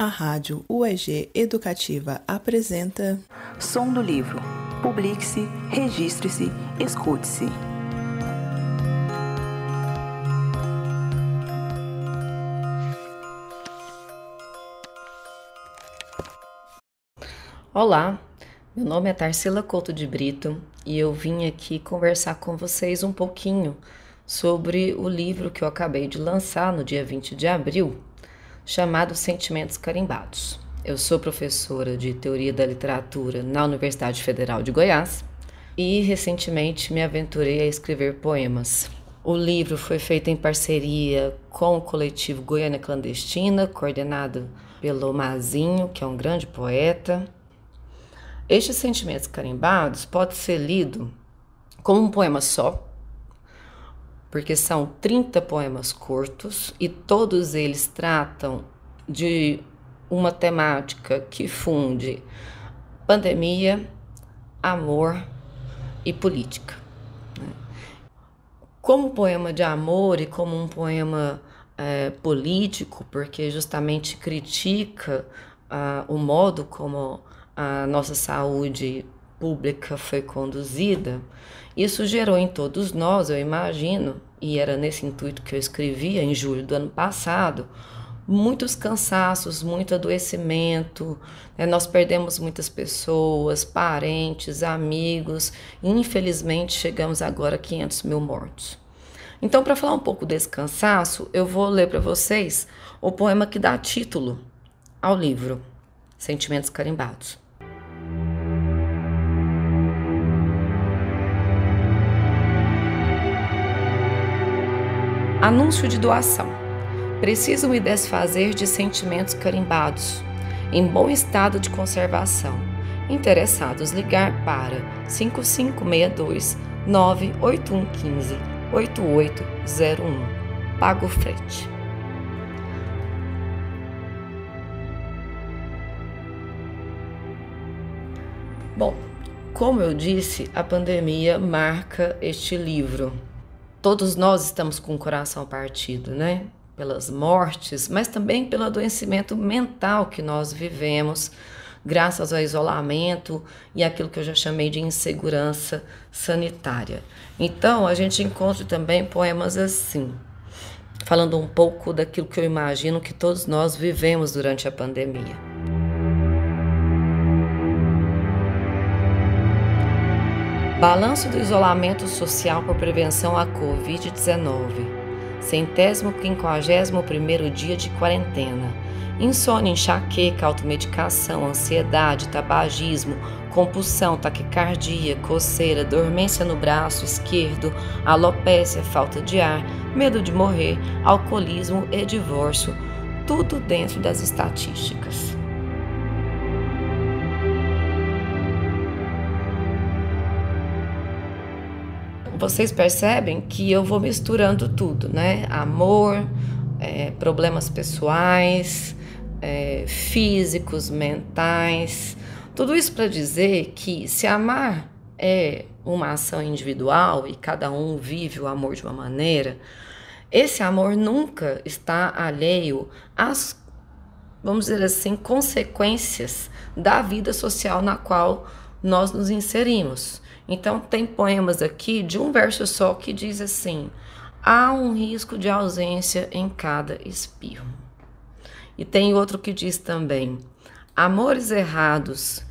A Rádio UEG Educativa apresenta Som do Livro. Publique-se, registre-se, escute-se. Olá, meu nome é Tarsila Couto de Brito e eu vim aqui conversar com vocês um pouquinho sobre o livro que eu acabei de lançar no dia 20 de abril, chamado Sentimentos Carimbados. Eu sou professora de Teoria da Literatura na Universidade Federal de Goiás e recentemente me aventurei a escrever poemas. O livro foi feito em parceria com o coletivo Goiânia Clandestina, coordenado pelo Mazinho, que é um grande poeta. Estes sentimentos carimbados pode ser lido como um poema só, porque são 30 poemas curtos e todos eles tratam de uma temática que funde pandemia, amor e política. Né? Como poema de amor e como um poema é, político, porque justamente critica ah, o modo como a nossa saúde pública foi conduzida, isso gerou em todos nós, eu imagino, e era nesse intuito que eu escrevia em julho do ano passado, muitos cansaços, muito adoecimento. Né? Nós perdemos muitas pessoas, parentes, amigos. E, infelizmente, chegamos agora a 500 mil mortos. Então, para falar um pouco desse cansaço, eu vou ler para vocês o poema que dá título ao livro, Sentimentos Carimbados. Anúncio de doação. Preciso me desfazer de sentimentos carimbados, em bom estado de conservação. Interessados ligar para 5562 98115 8801. Pago frete. Bom, como eu disse, a pandemia marca este livro todos nós estamos com o coração partido, né? Pelas mortes, mas também pelo adoecimento mental que nós vivemos, graças ao isolamento e aquilo que eu já chamei de insegurança sanitária. Então, a gente encontra também poemas assim, falando um pouco daquilo que eu imagino que todos nós vivemos durante a pandemia. Balanço do isolamento social por prevenção à Covid-19. Centésimo quinquagésimo primeiro dia de quarentena. Insônia, enxaqueca, automedicação, ansiedade, tabagismo, compulsão, taquicardia, coceira, dormência no braço esquerdo, alopécia, falta de ar, medo de morrer, alcoolismo e divórcio. Tudo dentro das estatísticas. Vocês percebem que eu vou misturando tudo, né? Amor, é, problemas pessoais, é, físicos, mentais, tudo isso para dizer que se amar é uma ação individual e cada um vive o amor de uma maneira, esse amor nunca está alheio às, vamos dizer assim, consequências da vida social na qual nós nos inserimos. Então, tem poemas aqui de um verso só que diz assim: há um risco de ausência em cada espirro. E tem outro que diz também: amores errados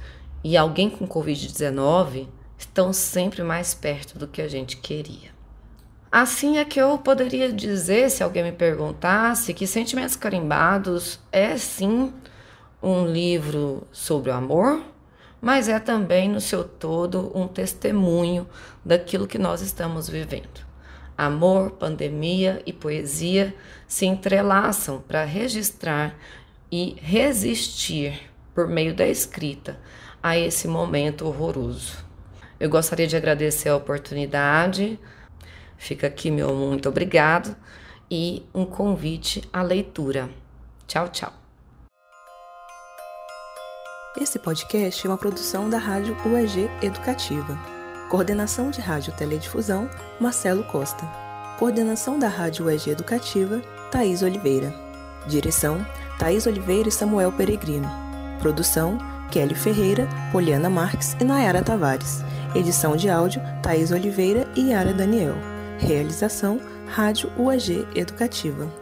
e alguém com Covid-19 estão sempre mais perto do que a gente queria. Assim é que eu poderia dizer, se alguém me perguntasse, que Sentimentos Carimbados é sim um livro sobre o amor, mas é também, no seu todo, um testemunho daquilo que nós estamos vivendo. Amor, pandemia e poesia se entrelaçam para registrar e resistir, por meio da escrita, a esse momento horroroso. Eu gostaria de agradecer a oportunidade. Fica aqui meu muito obrigado e um convite à leitura. Tchau, tchau. Esse podcast é uma produção da Rádio UEG Educativa. Coordenação de Rádio Teledifusão, Marcelo Costa. Coordenação da Rádio UEG Educativa, Thaís Oliveira. Direção, Thaís Oliveira e Samuel Peregrino. Produção, Kelly Ferreira, Poliana Marques e Nayara Tavares. Edição de áudio, Thaís Oliveira e Yara Daniel. Realização, Rádio UAG Educativa.